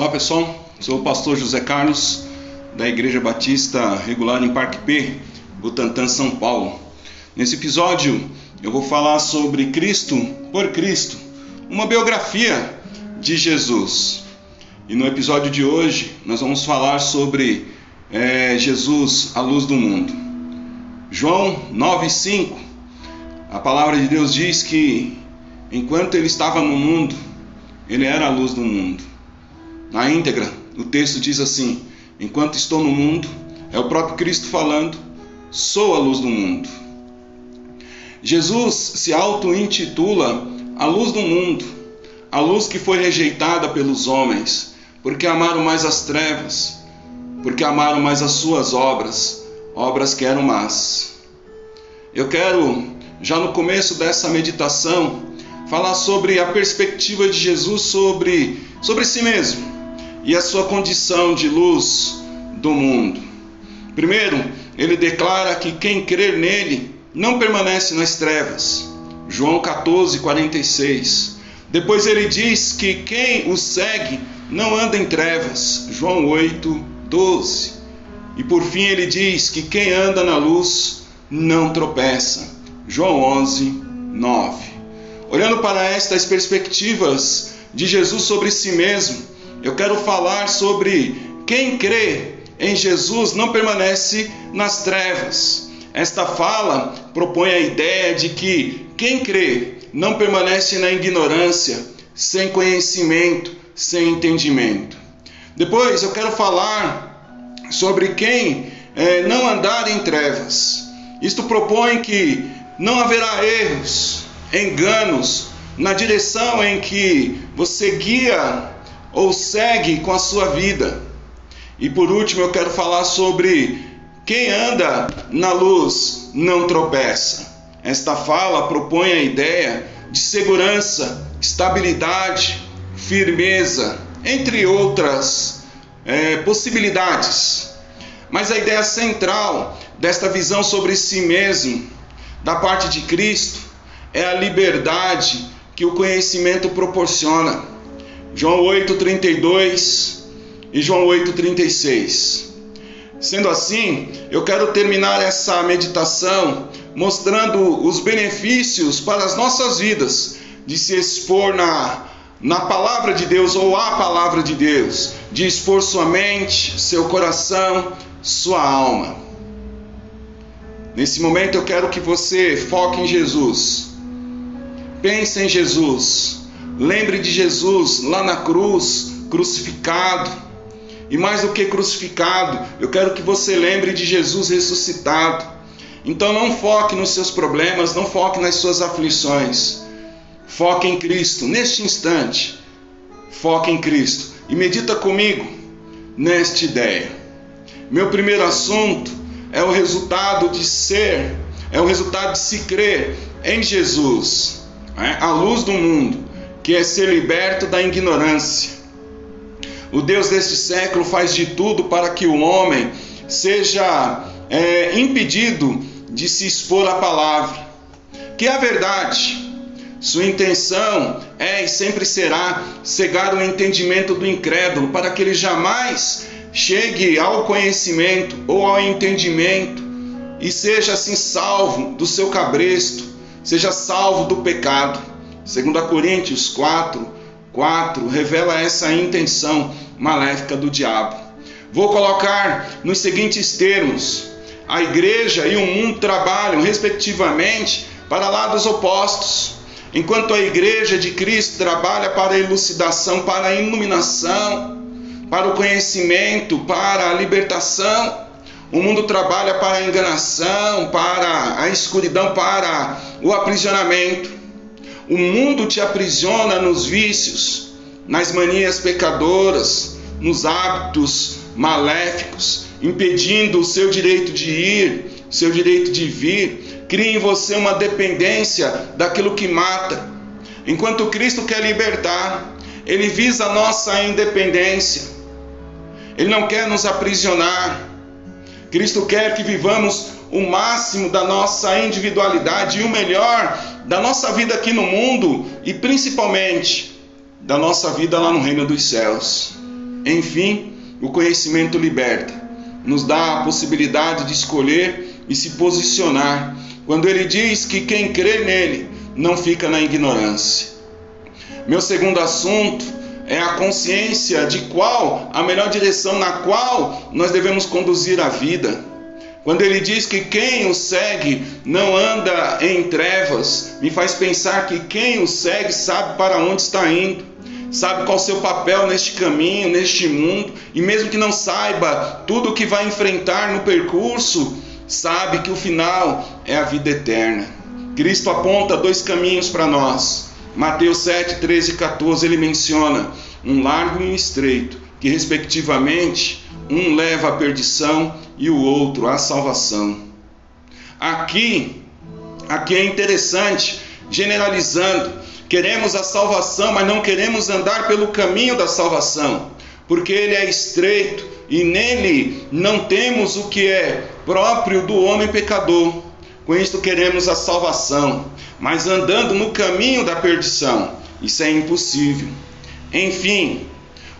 Olá pessoal, sou o pastor José Carlos da Igreja Batista Regular em Parque P, Butantã, São Paulo. Nesse episódio eu vou falar sobre Cristo por Cristo, uma biografia de Jesus. E no episódio de hoje nós vamos falar sobre é, Jesus, a luz do mundo. João 9,5, a palavra de Deus diz que enquanto ele estava no mundo, ele era a luz do mundo. Na íntegra, o texto diz assim: Enquanto estou no mundo, é o próprio Cristo falando, sou a luz do mundo. Jesus se auto-intitula a luz do mundo, a luz que foi rejeitada pelos homens, porque amaram mais as trevas, porque amaram mais as suas obras, obras que eram más. Eu quero, já no começo dessa meditação, falar sobre a perspectiva de Jesus sobre, sobre si mesmo e a sua condição de luz do mundo. Primeiro, ele declara que quem crer nele não permanece nas trevas. João 14, 46. Depois ele diz que quem o segue não anda em trevas. João 8, 12. E por fim ele diz que quem anda na luz não tropeça. João 11, 9. Olhando para estas perspectivas de Jesus sobre si mesmo, eu quero falar sobre quem crê em Jesus não permanece nas trevas. Esta fala propõe a ideia de que quem crê não permanece na ignorância, sem conhecimento, sem entendimento. Depois eu quero falar sobre quem é, não andar em trevas. Isto propõe que não haverá erros, enganos na direção em que você guia ou segue com a sua vida. E por último, eu quero falar sobre quem anda na luz não tropeça. Esta fala propõe a ideia de segurança, estabilidade, firmeza, entre outras é, possibilidades. Mas a ideia central desta visão sobre si mesmo, da parte de Cristo, é a liberdade que o conhecimento proporciona. João 8:32 e João 8:36. Sendo assim, eu quero terminar essa meditação mostrando os benefícios para as nossas vidas de se expor na, na palavra de Deus ou a palavra de Deus, de expor sua mente, seu coração, sua alma. Nesse momento eu quero que você foque em Jesus. Pense em Jesus. Lembre de Jesus lá na cruz, crucificado. E mais do que crucificado, eu quero que você lembre de Jesus ressuscitado. Então não foque nos seus problemas, não foque nas suas aflições. Foque em Cristo neste instante. Foque em Cristo e medita comigo nesta ideia. Meu primeiro assunto é o resultado de ser, é o resultado de se crer em Jesus, é? a luz do mundo que é ser liberto da ignorância. O Deus deste século faz de tudo para que o homem seja é, impedido de se expor à palavra, que é a verdade. Sua intenção é e sempre será cegar o entendimento do incrédulo, para que ele jamais chegue ao conhecimento ou ao entendimento e seja assim salvo do seu cabresto, seja salvo do pecado. 2 Coríntios 4, 4 revela essa intenção maléfica do diabo. Vou colocar nos seguintes termos: a igreja e o mundo trabalham, respectivamente, para lados opostos. Enquanto a igreja de Cristo trabalha para a elucidação, para a iluminação, para o conhecimento, para a libertação, o mundo trabalha para a enganação, para a escuridão, para o aprisionamento. O mundo te aprisiona nos vícios, nas manias pecadoras, nos hábitos maléficos, impedindo o seu direito de ir, o seu direito de vir. Cria em você uma dependência daquilo que mata. Enquanto Cristo quer libertar, ele visa a nossa independência. Ele não quer nos aprisionar. Cristo quer que vivamos o máximo da nossa individualidade e o melhor da nossa vida aqui no mundo e principalmente da nossa vida lá no reino dos céus. Enfim, o conhecimento liberta, nos dá a possibilidade de escolher e se posicionar, quando ele diz que quem crê nele não fica na ignorância. Meu segundo assunto é a consciência de qual a melhor direção na qual nós devemos conduzir a vida. Quando ele diz que quem o segue não anda em trevas, me faz pensar que quem o segue sabe para onde está indo, sabe qual o seu papel neste caminho, neste mundo, e mesmo que não saiba tudo o que vai enfrentar no percurso, sabe que o final é a vida eterna. Cristo aponta dois caminhos para nós. Mateus 7, 13 e 14 ele menciona um largo e um estreito, que respectivamente um leva à perdição e o outro à salvação. Aqui, aqui é interessante, generalizando, queremos a salvação, mas não queremos andar pelo caminho da salvação, porque ele é estreito e nele não temos o que é próprio do homem pecador. Com isto queremos a salvação, mas andando no caminho da perdição, isso é impossível. Enfim,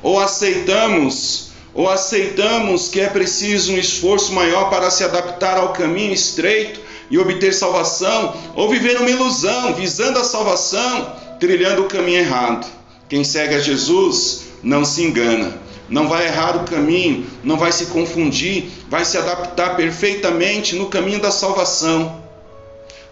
ou aceitamos ou aceitamos que é preciso um esforço maior para se adaptar ao caminho estreito e obter salvação, ou viver uma ilusão visando a salvação, trilhando o caminho errado. Quem segue a Jesus não se engana, não vai errar o caminho, não vai se confundir, vai se adaptar perfeitamente no caminho da salvação.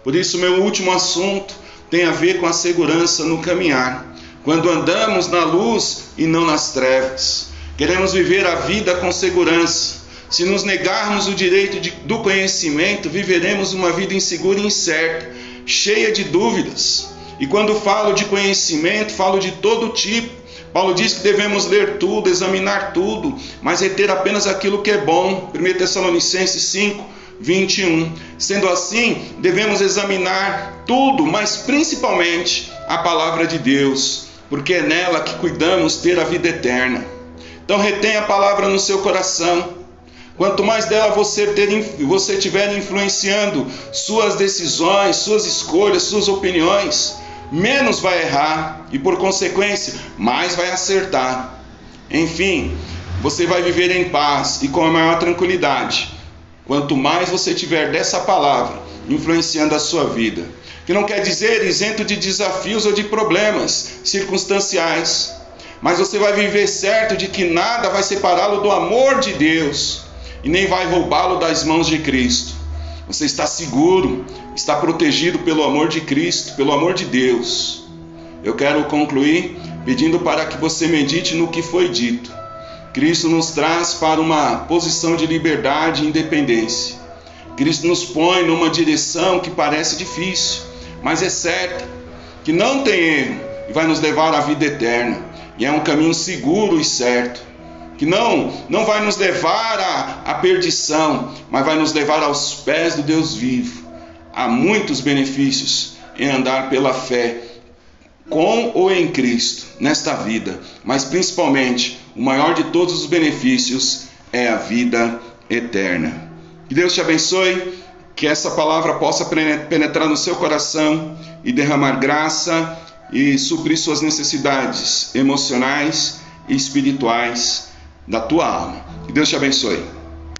Por isso, meu último assunto tem a ver com a segurança no caminhar, quando andamos na luz e não nas trevas. Queremos viver a vida com segurança. Se nos negarmos o direito de, do conhecimento, viveremos uma vida insegura e incerta, cheia de dúvidas. E quando falo de conhecimento, falo de todo tipo. Paulo diz que devemos ler tudo, examinar tudo, mas reter apenas aquilo que é bom. 1 Tessalonicenses 5, 21. Sendo assim, devemos examinar tudo, mas principalmente a palavra de Deus, porque é nela que cuidamos ter a vida eterna. Então retenha a palavra no seu coração. Quanto mais dela você, ter, você tiver influenciando suas decisões, suas escolhas, suas opiniões, menos vai errar e, por consequência, mais vai acertar. Enfim, você vai viver em paz e com a maior tranquilidade. Quanto mais você tiver dessa palavra influenciando a sua vida, que não quer dizer isento de desafios ou de problemas circunstanciais, mas você vai viver certo de que nada vai separá-lo do amor de Deus e nem vai roubá-lo das mãos de Cristo. Você está seguro, está protegido pelo amor de Cristo, pelo amor de Deus. Eu quero concluir pedindo para que você medite no que foi dito. Cristo nos traz para uma posição de liberdade e independência. Cristo nos põe numa direção que parece difícil, mas é certa, que não tem erro e vai nos levar à vida eterna. E é um caminho seguro e certo, que não, não vai nos levar à, à perdição, mas vai nos levar aos pés do Deus vivo. Há muitos benefícios em andar pela fé, com ou em Cristo, nesta vida, mas principalmente o maior de todos os benefícios é a vida eterna. Que Deus te abençoe, que essa palavra possa penetrar no seu coração e derramar graça e suprir suas necessidades emocionais e espirituais da tua alma. Que Deus te abençoe.